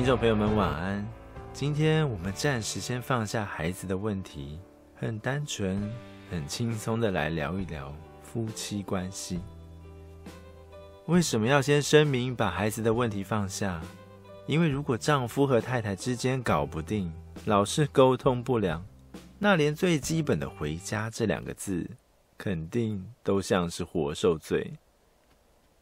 听众朋友们，晚安。今天我们暂时先放下孩子的问题，很单纯、很轻松的来聊一聊夫妻关系。为什么要先声明把孩子的问题放下？因为如果丈夫和太太之间搞不定，老是沟通不良，那连最基本的“回家”这两个字，肯定都像是活受罪。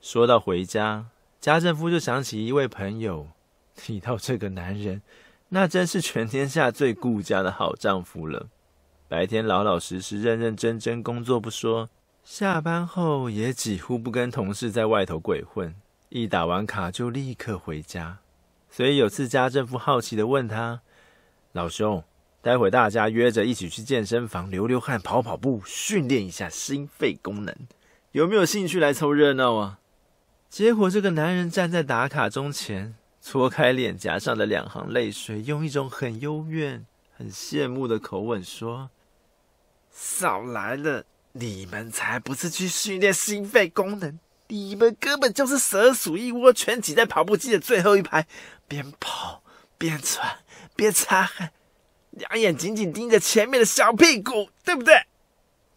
说到回家，家政夫就想起一位朋友。提到这个男人，那真是全天下最顾家的好丈夫了。白天老老实实、认认真真工作不说，下班后也几乎不跟同事在外头鬼混，一打完卡就立刻回家。所以有次家政夫好奇地问他：“老兄，待会大家约着一起去健身房流流汗、跑跑步，训练一下心肺功能，有没有兴趣来凑热闹啊？”结果这个男人站在打卡钟前。搓开脸颊上的两行泪水，用一种很幽怨、很羡慕的口吻说：“少来了，你们才不是去训练心肺功能，你们根本就是蛇鼠一窝，全挤在跑步机的最后一排，边跑边喘边擦汗，两眼紧紧盯着前面的小屁股，对不对？”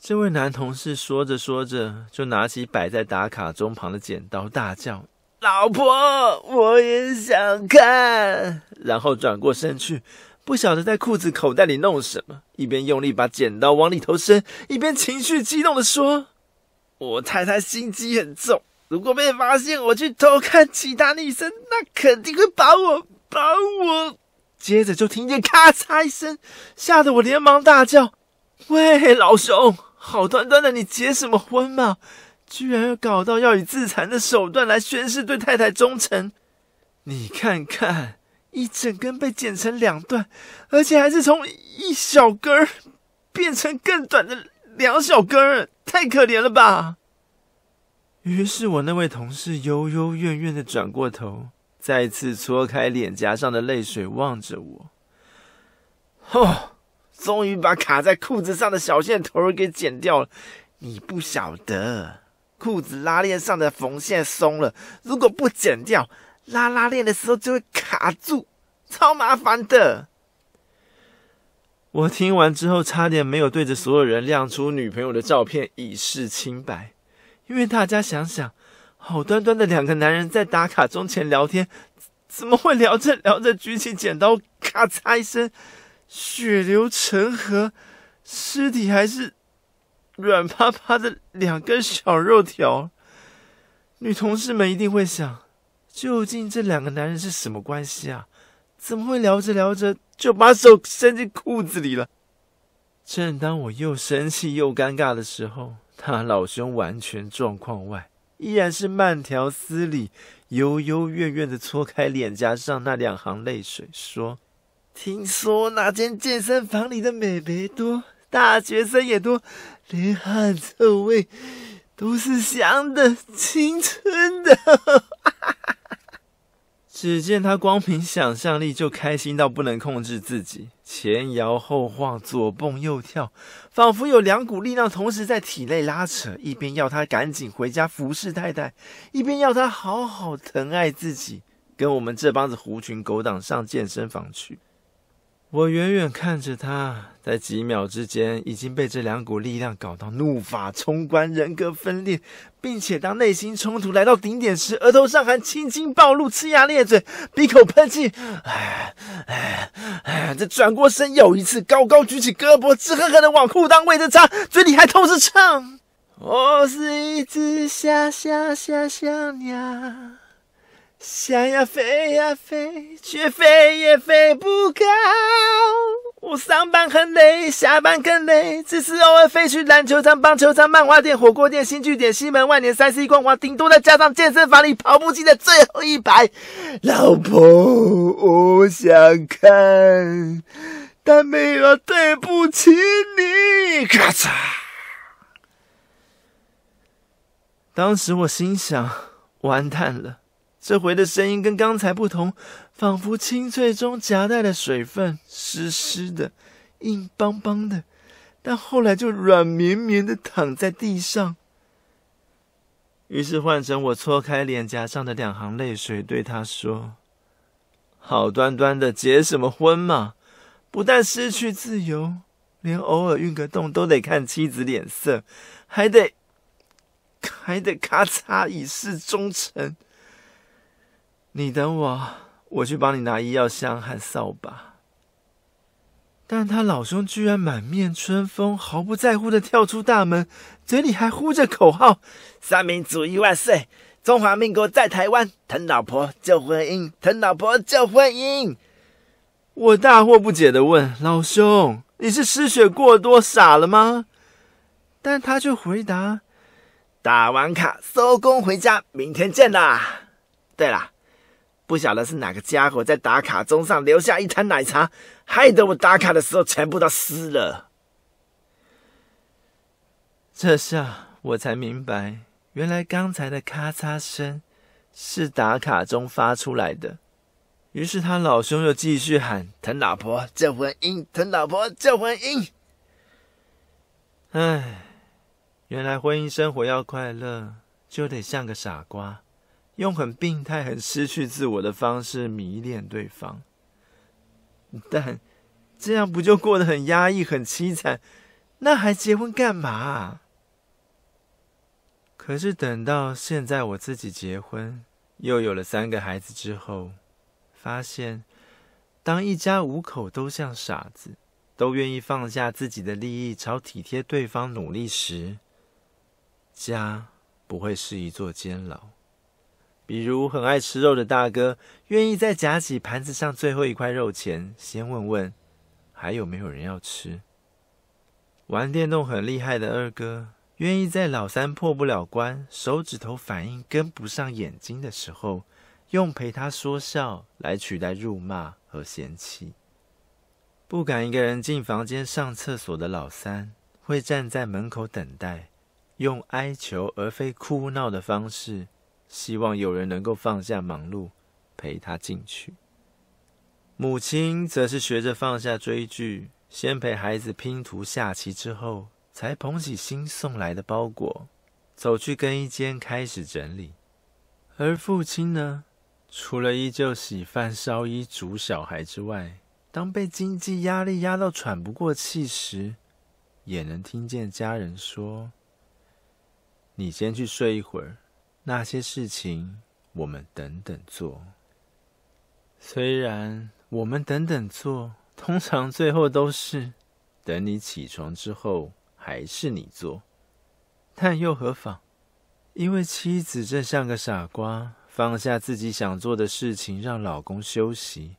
这位男同事说着说着，就拿起摆在打卡钟旁的剪刀，大叫。老婆，我也想看。然后转过身去，不晓得在裤子口袋里弄什么，一边用力把剪刀往里头伸，一边情绪激动地说：“我太太心机很重，如果被发现我去偷看其他女生，那肯定会把我把我……”接着就听见咔嚓一声，吓得我连忙大叫：“喂，老兄，好端端的，你结什么婚嘛？”居然要搞到要以自残的手段来宣誓对太太忠诚，你看看，一整根被剪成两段，而且还是从一小根变成更短的两小根，太可怜了吧！于是我那位同事幽幽怨怨的转过头，再次搓开脸颊上的泪水，望着我。哦，终于把卡在裤子上的小线头给剪掉了，你不晓得。裤子拉链上的缝线松了，如果不剪掉，拉拉链的时候就会卡住，超麻烦的。我听完之后，差点没有对着所有人亮出女朋友的照片以示清白，因为大家想想，好端端的两个男人在打卡钟前聊天，怎么会聊着聊着举起剪刀，咔嚓一声，血流成河，尸体还是。软趴趴的两根小肉条，女同事们一定会想：究竟这两个男人是什么关系啊？怎么会聊着聊着就把手伸进裤子里了？正当我又生气又尴尬的时候，他老兄完全状况外，依然是慢条斯理、幽幽怨怨的搓开脸颊上那两行泪水，说：“听说那间健身房里的美眉多。”大学生也多，连汗臭味都是香的、青春的。只见他光凭想象力就开心到不能控制自己，前摇后晃，左蹦右跳，仿佛有两股力量同时在体内拉扯，一边要他赶紧回家服侍太太，一边要他好好疼爱自己，跟我们这帮子狐群狗党上健身房去。我远远看着他，在几秒之间已经被这两股力量搞到怒发冲冠、人格分裂，并且当内心冲突来到顶点时，额头上还青筋暴露、呲牙咧嘴、鼻口喷气。哎哎哎！这转过身又一次高高举起胳膊，直狠狠的往裤裆位置插，嘴里还同时唱：“我是一只小小小小鸟。”想要飞呀飞，却飞也飞不高。我上班很累，下班更累，只是偶尔飞去篮球场、棒球场、漫画店、火锅店、新据点、西门万年、三 C 光华，顶多再加上健身房里跑步机的最后一排。老婆，我想看，但没有对不起你。咔嚓！当时我心想，完蛋了。这回的声音跟刚才不同，仿佛清脆中夹带了水分，湿湿的，硬邦邦的。但后来就软绵绵的躺在地上。于是换成我搓开脸颊上的两行泪水，对他说：“好端端的结什么婚嘛？不但失去自由，连偶尔运个动都得看妻子脸色，还得还得咔嚓以示忠诚。”你等我，我去帮你拿医药箱和扫把。但他老兄居然满面春风，毫不在乎的跳出大门，嘴里还呼着口号：“三民主义万岁！中华民国在台湾，疼老婆救婚姻，疼老婆救婚姻。”我大惑不解的问：“老兄，你是失血过多傻了吗？”但他却回答：“打完卡收工回家，明天见啦。”对了。不晓得是哪个家伙在打卡钟上留下一滩奶茶，害得我打卡的时候全部都湿了。这下我才明白，原来刚才的咔嚓声是打卡钟发出来的。于是他老兄又继续喊：“疼老婆救婚姻，疼老婆救婚姻。”唉，原来婚姻生活要快乐，就得像个傻瓜。用很病态、很失去自我的方式迷恋对方，但这样不就过得很压抑、很凄惨？那还结婚干嘛？可是等到现在我自己结婚，又有了三个孩子之后，发现当一家五口都像傻子，都愿意放下自己的利益，朝体贴对方努力时，家不会是一座监牢。比如很爱吃肉的大哥，愿意在夹起盘子上最后一块肉前，先问问还有没有人要吃；玩电动很厉害的二哥，愿意在老三破不了关、手指头反应跟不上眼睛的时候，用陪他说笑来取代辱骂和嫌弃；不敢一个人进房间上厕所的老三，会站在门口等待，用哀求而非哭闹的方式。希望有人能够放下忙碌，陪他进去。母亲则是学着放下追剧，先陪孩子拼图下棋，之后才捧起新送来的包裹，走去更衣间开始整理。而父亲呢，除了依旧洗饭、烧衣、煮小孩之外，当被经济压力压到喘不过气时，也能听见家人说：“你先去睡一会儿。”那些事情，我们等等做。虽然我们等等做，通常最后都是等你起床之后，还是你做，但又何妨？因为妻子正像个傻瓜，放下自己想做的事情，让老公休息。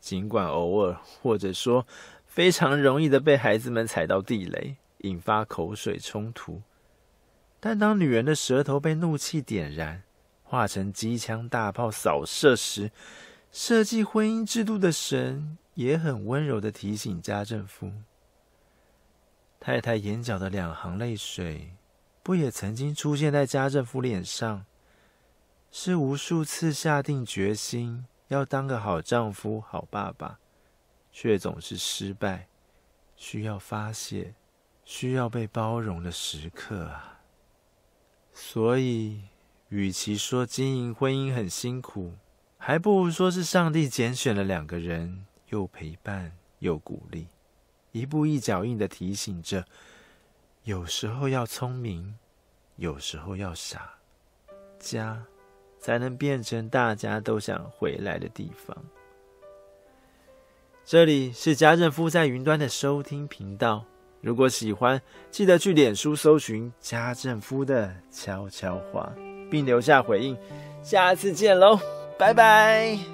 尽管偶尔，或者说非常容易的被孩子们踩到地雷，引发口水冲突。但当女人的舌头被怒气点燃，化成机枪大炮扫射时，设计婚姻制度的神也很温柔地提醒家政夫：太太眼角的两行泪水，不也曾经出现在家政夫脸上？是无数次下定决心要当个好丈夫、好爸爸，却总是失败，需要发泄，需要被包容的时刻啊！所以，与其说经营婚姻很辛苦，还不如说是上帝拣选了两个人，又陪伴又鼓励，一步一脚印的提醒着：有时候要聪明，有时候要傻，家才能变成大家都想回来的地方。这里是家政夫在云端的收听频道。如果喜欢，记得去脸书搜寻家政夫的悄悄话，并留下回应。下次见喽，拜拜。